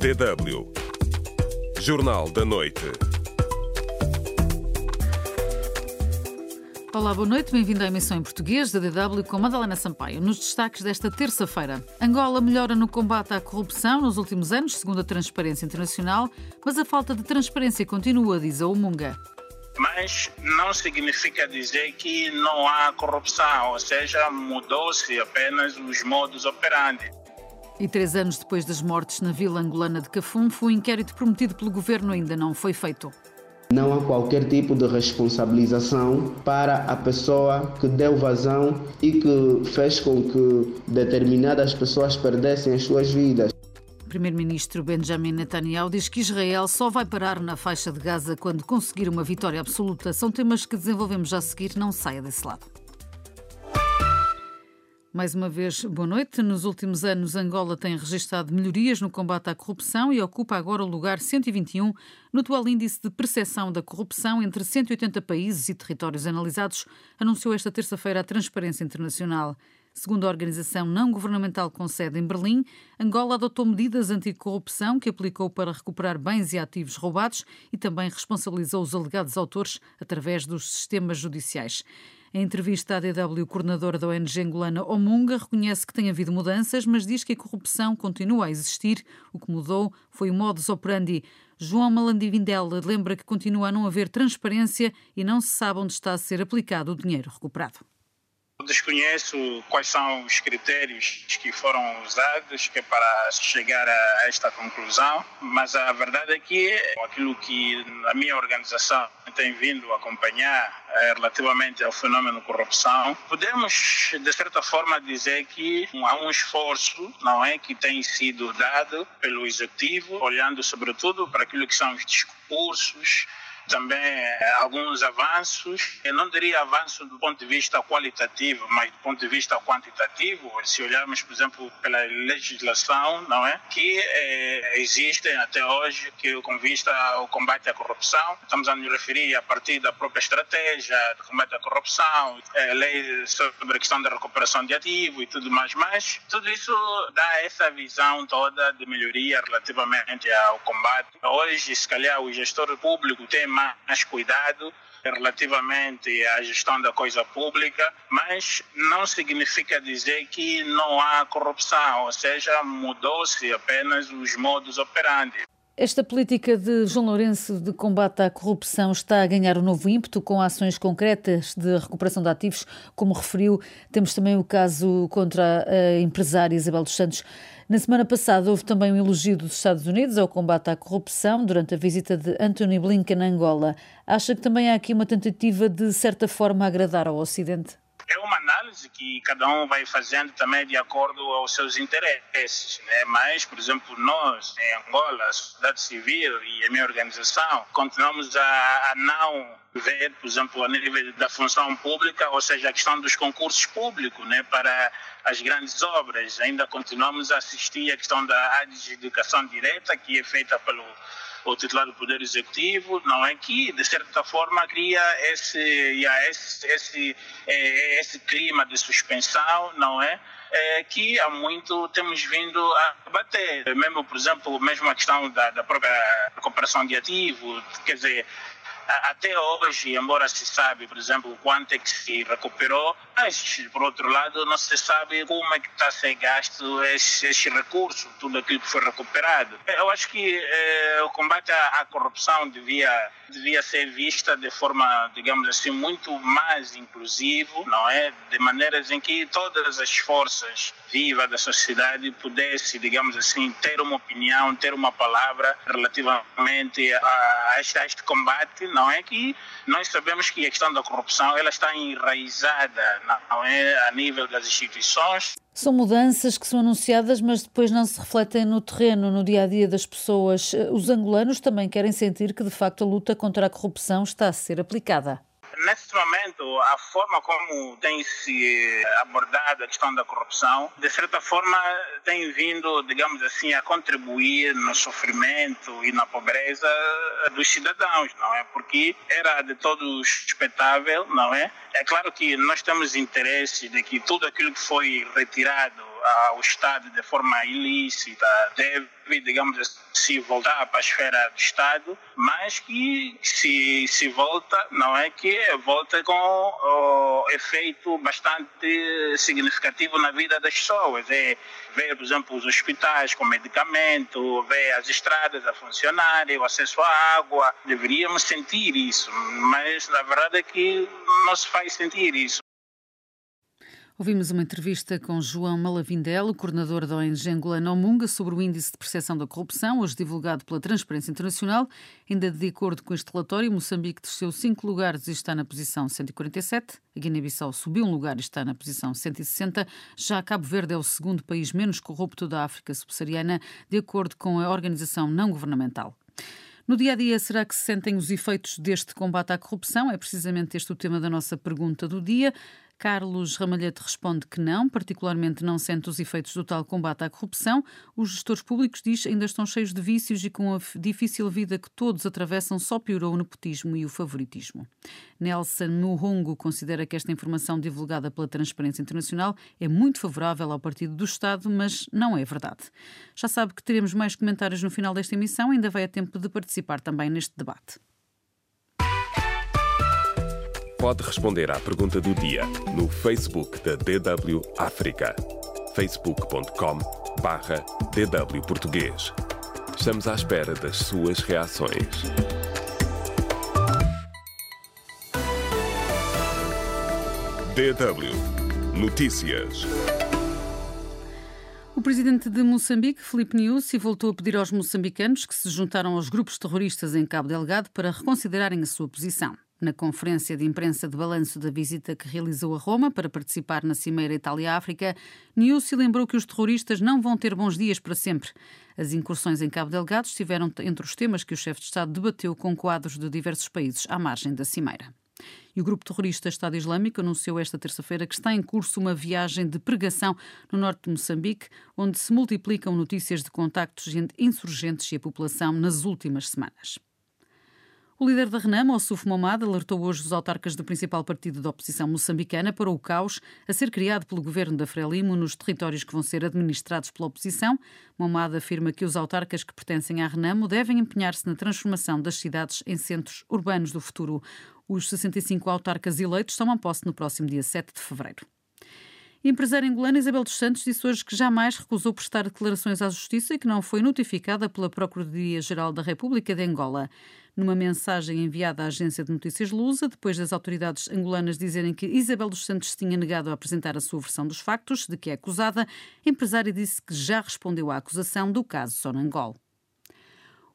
DW. Jornal da Noite. Olá, boa noite, bem-vindo à emissão em português da DW com Madalena Sampaio. Nos destaques desta terça-feira, Angola melhora no combate à corrupção nos últimos anos, segundo a Transparência Internacional, mas a falta de transparência continua, diz a Umunga mas não significa dizer que não há corrupção, ou seja, mudou-se apenas os modos operandi. E três anos depois das mortes na vila angolana de Cafum, o inquérito prometido pelo governo ainda não foi feito. Não há qualquer tipo de responsabilização para a pessoa que deu vazão e que fez com que determinadas pessoas perdessem as suas vidas. Primeiro-Ministro Benjamin Netanyahu diz que Israel só vai parar na faixa de Gaza quando conseguir uma vitória absoluta. São temas que desenvolvemos já a seguir. Não saia desse lado. Mais uma vez, boa noite. Nos últimos anos, Angola tem registrado melhorias no combate à corrupção e ocupa agora o lugar 121 no atual índice de percepção da corrupção entre 180 países e territórios analisados, anunciou esta terça-feira a Transparência Internacional. Segundo a organização não governamental com sede em Berlim, Angola adotou medidas anticorrupção que aplicou para recuperar bens e ativos roubados e também responsabilizou os alegados autores através dos sistemas judiciais. Em entrevista à DW, o coordenador da ONG angolana Omunga reconhece que tem havido mudanças, mas diz que a corrupção continua a existir. O que mudou foi o modus operandi. João Malandivindel lembra que continua a não haver transparência e não se sabe onde está a ser aplicado o dinheiro recuperado. Desconheço quais são os critérios que foram usados que é para chegar a esta conclusão, mas a verdade é que aquilo que a minha organização tem vindo a acompanhar é, relativamente ao fenômeno corrupção, podemos de certa forma dizer que há um esforço, não é, que tem sido dado pelo executivo, olhando sobretudo para aquilo que são os discursos também eh, alguns avanços. Eu não diria avanço do ponto de vista qualitativo, mas do ponto de vista quantitativo. Se olharmos, por exemplo, pela legislação, não é, que é, existem até hoje que com vista ao combate à corrupção, estamos a nos referir a partir da própria estratégia de combate à corrupção, é, lei sobre a questão da recuperação de ativo e tudo mais, mas tudo isso dá essa visão toda de melhoria relativamente ao combate. Hoje, se calhar, o gestor público tem mais cuidado relativamente à gestão da coisa pública, mas não significa dizer que não há corrupção, ou seja, mudou-se apenas os modos operandi. Esta política de João Lourenço de combate à corrupção está a ganhar um novo ímpeto com ações concretas de recuperação de ativos, como referiu. Temos também o caso contra a empresária Isabel dos Santos. Na semana passada houve também um elogio dos Estados Unidos ao combate à corrupção durante a visita de Anthony Blinken a Angola. Acha que também há aqui uma tentativa de certa forma agradar ao Ocidente? É uma análise que cada um vai fazendo também de acordo aos seus interesses, né? Mas, por exemplo, nós em Angola, a sociedade civil e a minha organização, continuamos a, a não ver, por exemplo, a nível da função pública, ou seja, a questão dos concursos públicos, né? Para as grandes obras, ainda continuamos a assistir à questão da adjudicação direta que é feita pelo o titular do Poder Executivo, não é que, de certa forma, cria esse, esse, esse, é, esse clima de suspensão, não é? é? que há muito temos vindo a bater. Mesmo, por exemplo, mesmo a questão da, da própria recuperação de ativos, quer dizer, até hoje, embora se sabe, por exemplo, quanto é que se recuperou, mas, por outro lado, não se sabe como é que está a ser gasto esse, esse recurso, tudo aquilo que foi recuperado. Eu acho que eh, o combate à, à, corrupção devia, devia ser vista de forma, digamos assim, muito mais inclusivo, não é? De maneiras em que todas as forças vivas da sociedade pudessem, digamos assim, ter uma opinião, ter uma palavra relativamente a, a, este, a este combate, não não é que nós sabemos que a questão da corrupção ela está enraizada não é a nível das instituições. São mudanças que são anunciadas, mas depois não se refletem no terreno, no dia a dia das pessoas. Os angolanos também querem sentir que de facto a luta contra a corrupção está a ser aplicada nesse momento, a forma como tem se abordado a questão da corrupção, de certa forma, tem vindo, digamos assim, a contribuir no sofrimento e na pobreza dos cidadãos, não é? Porque era de todo expectável, não é? É claro que nós temos interesse de que tudo aquilo que foi retirado ao Estado de forma ilícita deve, digamos assim, voltar para a esfera do Estado, mas que se, se volta, não é que volta com efeito bastante significativo na vida das pessoas. É ver, por exemplo, os hospitais com medicamento, ver as estradas a funcionar, o acesso à água. Deveríamos sentir isso, mas na verdade é que não se faz sentir isso. Ouvimos uma entrevista com João Malavindelo, coordenador da ONG Angolana Omunga, sobre o índice de percepção da corrupção, hoje divulgado pela Transparência Internacional. Ainda de acordo com este relatório, Moçambique desceu cinco lugares e está na posição 147. A Guiné-Bissau subiu um lugar e está na posição 160. Já Cabo Verde é o segundo país menos corrupto da África subsaariana, de acordo com a organização não governamental. No dia a dia, será que se sentem os efeitos deste combate à corrupção? É precisamente este o tema da nossa pergunta do dia. Carlos Ramalhete responde que não, particularmente não sente os efeitos do tal combate à corrupção. Os gestores públicos, diz, ainda estão cheios de vícios e com a difícil vida que todos atravessam só piorou o nepotismo e o favoritismo. Nelson Nuhongo considera que esta informação divulgada pela Transparência Internacional é muito favorável ao Partido do Estado, mas não é verdade. Já sabe que teremos mais comentários no final desta emissão, ainda vai a tempo de participar também neste debate pode responder à pergunta do dia no Facebook da DW África. facebook.com barra DW Português. Estamos à espera das suas reações. DW Notícias. O presidente de Moçambique, Filipe Nyusi, voltou a pedir aos moçambicanos que se juntaram aos grupos terroristas em Cabo Delgado para reconsiderarem a sua posição. Na conferência de imprensa de balanço da visita que realizou a Roma para participar na Cimeira Itália-África, Niusi lembrou que os terroristas não vão ter bons dias para sempre. As incursões em Cabo Delgado estiveram entre os temas que o chefe de Estado debateu com quadros de diversos países à margem da Cimeira. E o grupo terrorista Estado Islâmico anunciou esta terça-feira que está em curso uma viagem de pregação no norte de Moçambique, onde se multiplicam notícias de contactos entre insurgentes e a população nas últimas semanas. O líder da Renamo, Ossuf Momad, alertou hoje os autarcas do principal partido da oposição moçambicana para o caos a ser criado pelo governo da Frelimo nos territórios que vão ser administrados pela oposição. Momad afirma que os autarcas que pertencem à Renamo devem empenhar-se na transformação das cidades em centros urbanos do futuro. Os 65 autarcas eleitos tomam posse no próximo dia 7 de fevereiro. Empresária angolana Isabel dos Santos disse hoje que jamais recusou prestar declarações à Justiça e que não foi notificada pela Procuradoria-Geral da República de Angola. Numa mensagem enviada à agência de notícias Lusa, depois das autoridades angolanas dizerem que Isabel dos Santos tinha negado a apresentar a sua versão dos factos de que é acusada, a empresária disse que já respondeu à acusação do caso Sonangol.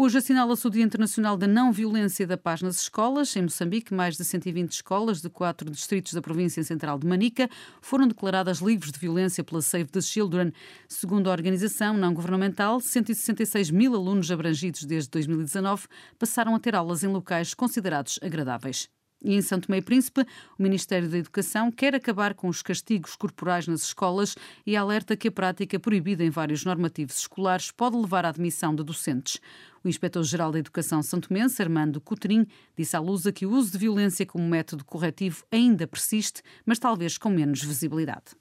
Hoje assinala-se o Dia Internacional da Não Violência da Paz nas Escolas. Em Moçambique, mais de 120 escolas de quatro distritos da província central de Manica foram declaradas livres de violência pela Save the Children. Segundo a organização não governamental, 166 mil alunos abrangidos desde 2019 passaram a ter aulas em locais considerados agradáveis. E em Santo Meio Príncipe, o Ministério da Educação quer acabar com os castigos corporais nas escolas e alerta que a prática proibida em vários normativos escolares pode levar à admissão de docentes. O Inspetor-Geral da Educação Santo Mense, Armando Coutrin, disse à Lusa que o uso de violência como método corretivo ainda persiste, mas talvez com menos visibilidade.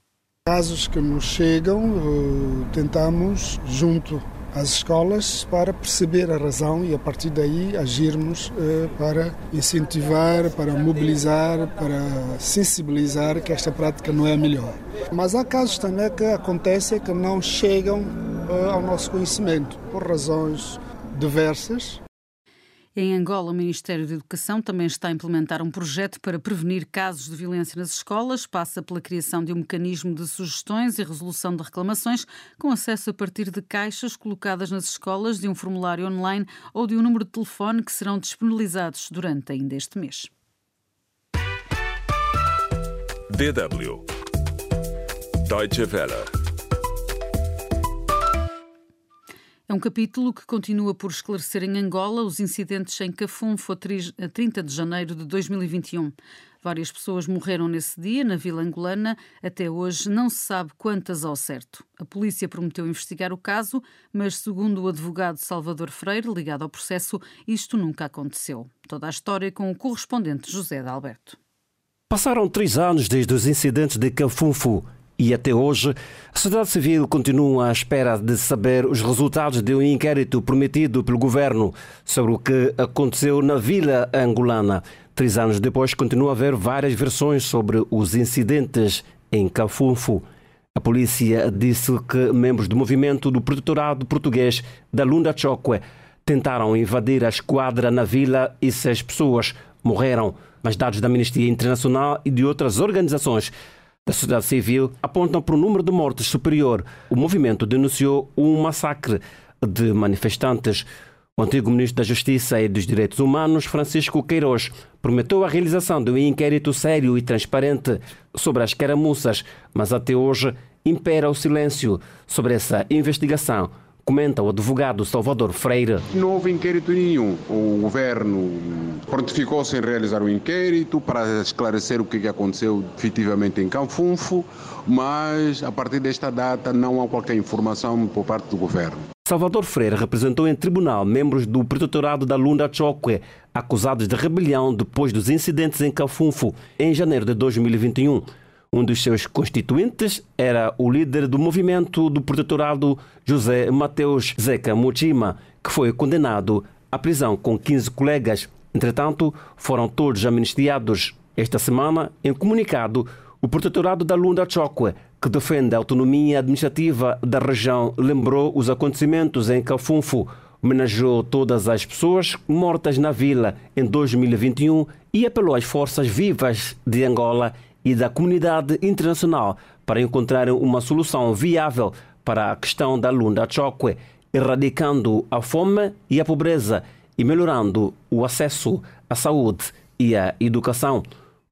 Casos que nos chegam, eh, tentamos, junto às escolas, para perceber a razão e a partir daí agirmos eh, para incentivar, para mobilizar, para sensibilizar que esta prática não é a melhor. Mas há casos também que acontecem que não chegam eh, ao nosso conhecimento por razões diversas em Angola, o Ministério da Educação também está a implementar um projeto para prevenir casos de violência nas escolas. Passa pela criação de um mecanismo de sugestões e resolução de reclamações, com acesso a partir de caixas colocadas nas escolas, de um formulário online ou de um número de telefone que serão disponibilizados durante ainda este mês. DW Deutsche Welle É um capítulo que continua por esclarecer em Angola os incidentes em Cafunfo a 30 de janeiro de 2021. Várias pessoas morreram nesse dia, na vila angolana. Até hoje não se sabe quantas ao certo. A polícia prometeu investigar o caso, mas, segundo o advogado Salvador Freire, ligado ao processo, isto nunca aconteceu. Toda a história com o correspondente José de Alberto. Passaram três anos desde os incidentes de Cafunfo e até hoje, a sociedade civil continua à espera de saber os resultados de um inquérito prometido pelo governo sobre o que aconteceu na vila angolana. Três anos depois, continua a haver várias versões sobre os incidentes em Cafunfo. A polícia disse que membros do movimento do protetorado português da Lunda Chokwe tentaram invadir a esquadra na vila e seis pessoas morreram. Mas dados da Amnistia Internacional e de outras organizações da sociedade civil apontam para um número de mortes superior. O movimento denunciou um massacre de manifestantes. O antigo ministro da Justiça e dos Direitos Humanos, Francisco Queiroz, prometeu a realização de um inquérito sério e transparente sobre as caramuças, mas até hoje impera o silêncio sobre essa investigação comenta o advogado Salvador Freire. Não houve inquérito nenhum. O governo prontificou-se em realizar o um inquérito para esclarecer o que aconteceu efetivamente em Canfunfo, mas a partir desta data não há qualquer informação por parte do governo. Salvador Freire representou em tribunal membros do protetorado da Lunda Chokwe, acusados de rebelião depois dos incidentes em Cafunfo, em janeiro de 2021. Um dos seus constituintes era o líder do movimento do protetorado José Mateus Zeca Muchima, que foi condenado à prisão com 15 colegas. Entretanto, foram todos amnistiados. Esta semana, em comunicado, o protetorado da Lunda Chokwe, que defende a autonomia administrativa da região, lembrou os acontecimentos em Cafunfo, homenageou todas as pessoas mortas na vila em 2021 e apelou às forças vivas de Angola e da comunidade internacional para encontrar uma solução viável para a questão da Lunda Chokwe, erradicando a fome e a pobreza e melhorando o acesso à saúde e à educação.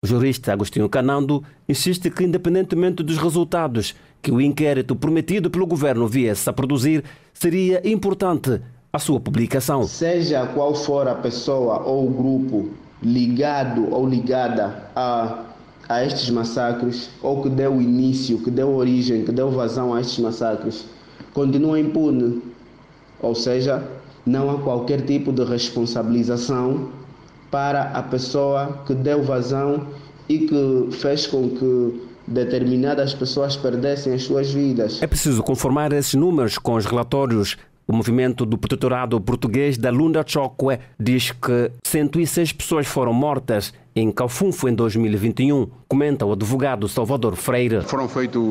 O jurista Agostinho Canando insiste que, independentemente dos resultados que o inquérito prometido pelo governo viesse a produzir, seria importante a sua publicação. Seja qual for a pessoa ou o grupo ligado ou ligada a a estes massacres, ou que deu início, que deu origem, que deu vazão a estes massacres, continua impune. Ou seja, não há qualquer tipo de responsabilização para a pessoa que deu vazão e que fez com que determinadas pessoas perdessem as suas vidas. É preciso conformar esses números com os relatórios o movimento do protetorado português da Lunda Chokwe diz que 106 pessoas foram mortas em Calfunfo em 2021, comenta o advogado Salvador Freire. Foram feitos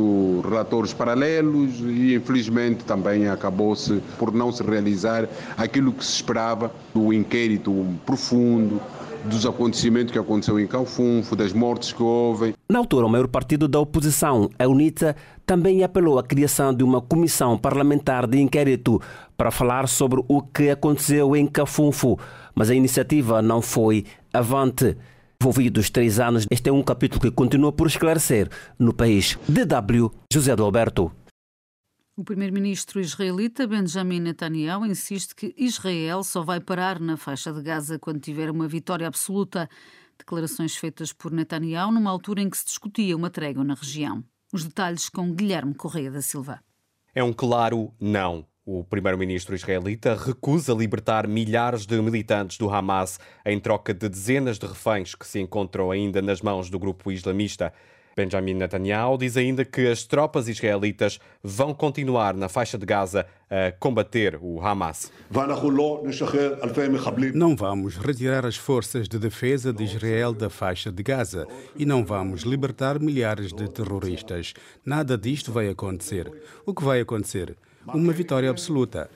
relatórios paralelos e infelizmente também acabou-se por não se realizar aquilo que se esperava do inquérito profundo, dos acontecimentos que aconteceu em Calfunfo, das mortes que houve. Na altura, o maior partido da oposição, a UNITA, também apelou à criação de uma comissão parlamentar de inquérito para falar sobre o que aconteceu em Cafunfo, mas a iniciativa não foi avante. Envolvidos três anos, este é um capítulo que continua por esclarecer no país. DW José Alberto. O primeiro-ministro israelita Benjamin Netanyahu insiste que Israel só vai parar na faixa de Gaza quando tiver uma vitória absoluta. Declarações feitas por Netanyahu numa altura em que se discutia uma trégua na região. Os detalhes com Guilherme Correia da Silva. É um claro não. O primeiro-ministro israelita recusa libertar milhares de militantes do Hamas em troca de dezenas de reféns que se encontram ainda nas mãos do grupo islamista. Benjamin Netanyahu diz ainda que as tropas israelitas vão continuar na faixa de Gaza a combater o Hamas. Não vamos retirar as forças de defesa de Israel da faixa de Gaza e não vamos libertar milhares de terroristas. Nada disto vai acontecer. O que vai acontecer? Uma vitória absoluta.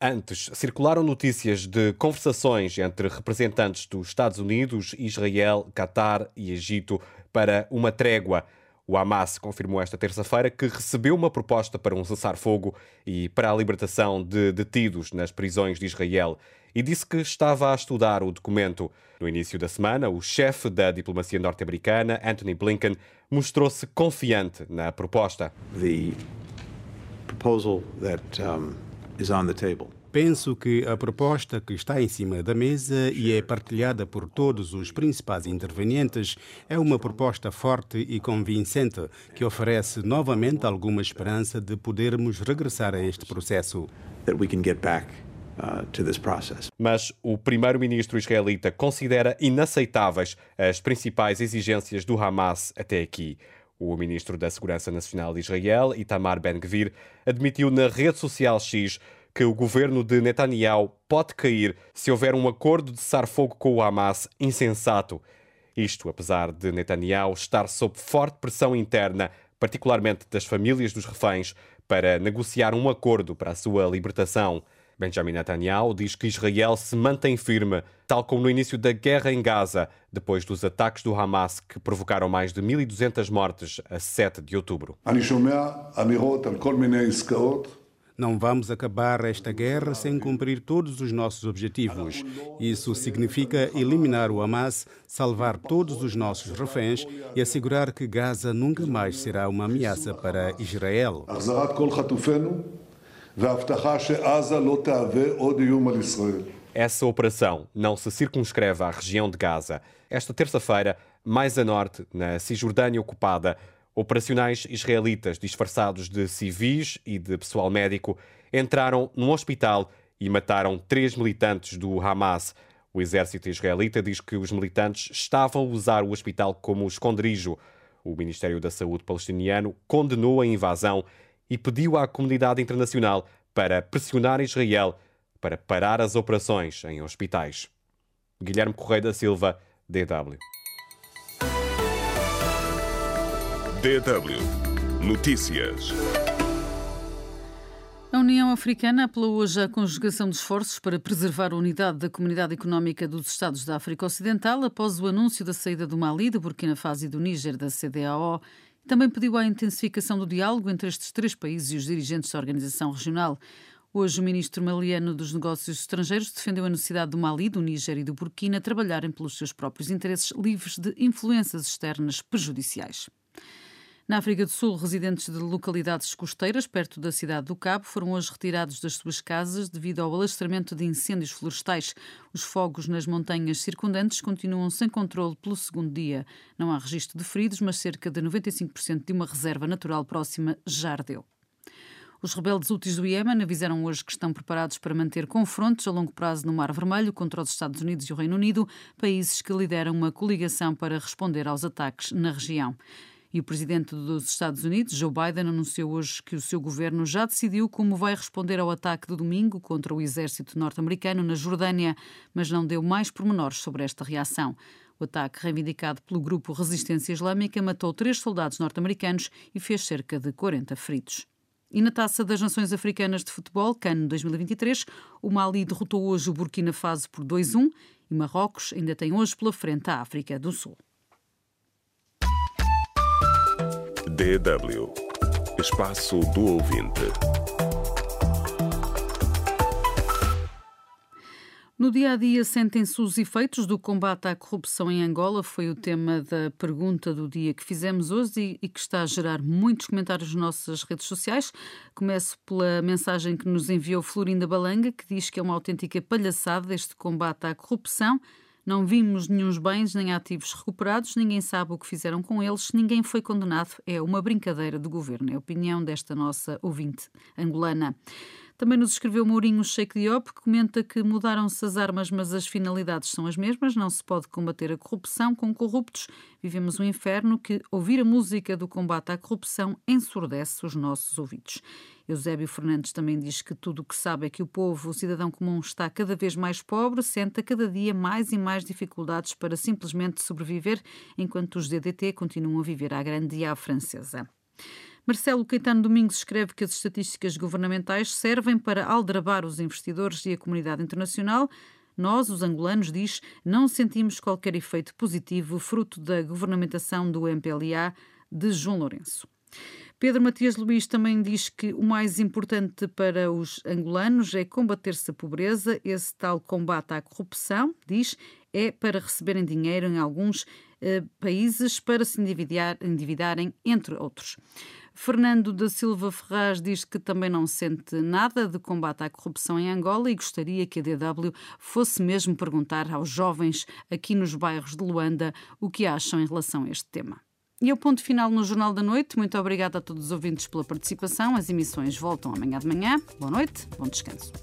Antes, circularam notícias de conversações entre representantes dos Estados Unidos, Israel, Catar e Egito para uma trégua. O Hamas confirmou esta terça-feira que recebeu uma proposta para um cessar-fogo e para a libertação de detidos nas prisões de Israel e disse que estava a estudar o documento. No início da semana, o chefe da diplomacia norte-americana, Anthony Blinken, mostrou-se confiante na proposta. The proposal that um, is on the table. Penso que a proposta que está em cima da mesa e é partilhada por todos os principais intervenientes é uma proposta forte e convincente que oferece novamente alguma esperança de podermos regressar a este processo. Uh, Mas o primeiro-ministro israelita considera inaceitáveis as principais exigências do Hamas até aqui. O ministro da Segurança Nacional de Israel, Itamar Ben-Gvir, admitiu na rede social X que o governo de Netanyahu pode cair se houver um acordo de cessar-fogo com o Hamas insensato. Isto apesar de Netanyahu estar sob forte pressão interna, particularmente das famílias dos reféns, para negociar um acordo para a sua libertação. Benjamin Netanyahu diz que Israel se mantém firme, tal como no início da guerra em Gaza, depois dos ataques do Hamas que provocaram mais de 1.200 mortes a 7 de outubro. Não vamos acabar esta guerra sem cumprir todos os nossos objetivos. Isso significa eliminar o Hamas, salvar todos os nossos reféns e assegurar que Gaza nunca mais será uma ameaça para Israel. Essa operação não se circunscreve à região de Gaza. Esta terça-feira, mais a norte, na Cisjordânia ocupada, operacionais israelitas disfarçados de civis e de pessoal médico entraram num hospital e mataram três militantes do Hamas. O exército israelita diz que os militantes estavam a usar o hospital como esconderijo. O Ministério da Saúde palestiniano condenou a invasão e pediu à comunidade internacional para pressionar Israel para parar as operações em hospitais. Guilherme Correia da Silva, DW. DW Notícias. A União Africana apelou hoje à conjugação de esforços para preservar a unidade da Comunidade Económica dos Estados da África Ocidental após o anúncio da saída do Mali, do Burkina Faso e do Níger da CDAO também pediu a intensificação do diálogo entre estes três países e os dirigentes da organização regional. Hoje, o ministro maliano dos Negócios Estrangeiros defendeu a necessidade do Mali, do Níger e do Burkina trabalharem pelos seus próprios interesses livres de influências externas prejudiciais. Na África do Sul, residentes de localidades costeiras perto da cidade do Cabo foram hoje retirados das suas casas devido ao alastramento de incêndios florestais. Os fogos nas montanhas circundantes continuam sem controle pelo segundo dia. Não há registro de feridos, mas cerca de 95% de uma reserva natural próxima já ardeu. Os rebeldes úteis do Iémen avisaram hoje que estão preparados para manter confrontos a longo prazo no Mar Vermelho contra os Estados Unidos e o Reino Unido, países que lideram uma coligação para responder aos ataques na região. E o presidente dos Estados Unidos, Joe Biden, anunciou hoje que o seu governo já decidiu como vai responder ao ataque de domingo contra o exército norte-americano na Jordânia, mas não deu mais pormenores sobre esta reação. O ataque, reivindicado pelo grupo Resistência Islâmica, matou três soldados norte-americanos e fez cerca de 40 feridos. E na Taça das Nações Africanas de Futebol, CAN 2023, o Mali derrotou hoje o Burkina Faso por 2-1 e Marrocos ainda tem hoje pela frente a África do Sul. DW Espaço do Ouvinte. No dia a dia, sentem-se os efeitos do combate à corrupção em Angola? Foi o tema da pergunta do dia que fizemos hoje e que está a gerar muitos comentários nas nossas redes sociais. Começo pela mensagem que nos enviou Florinda Balanga, que diz que é uma autêntica palhaçada este combate à corrupção não vimos nenhum bens nem ativos recuperados, ninguém sabe o que fizeram com eles, ninguém foi condenado. É uma brincadeira do governo. É a opinião desta nossa ouvinte angolana. Também nos escreveu Mourinho Sheikh Diop, que comenta que mudaram-se as armas, mas as finalidades são as mesmas. Não se pode combater a corrupção com corruptos. Vivemos um inferno que ouvir a música do combate à corrupção ensurdece os nossos ouvidos. Eusébio Fernandes também diz que tudo o que sabe é que o povo, o cidadão comum, está cada vez mais pobre, sente a cada dia mais e mais dificuldades para simplesmente sobreviver, enquanto os DDT continuam a viver à grande e à francesa. Marcelo Caetano Domingos escreve que as estatísticas governamentais servem para aldrabar os investidores e a comunidade internacional. Nós, os angolanos, diz, não sentimos qualquer efeito positivo fruto da governamentação do MPLA de João Lourenço. Pedro Matias Luís também diz que o mais importante para os angolanos é combater-se a pobreza. Esse tal combate à corrupção, diz, é para receberem dinheiro em alguns eh, países para se endividarem, entre outros. Fernando da Silva Ferraz diz que também não sente nada de combate à corrupção em Angola e gostaria que a DW fosse mesmo perguntar aos jovens aqui nos bairros de Luanda o que acham em relação a este tema. E é o ponto final no Jornal da Noite. Muito obrigada a todos os ouvintes pela participação. As emissões voltam amanhã de manhã. Boa noite, bom descanso.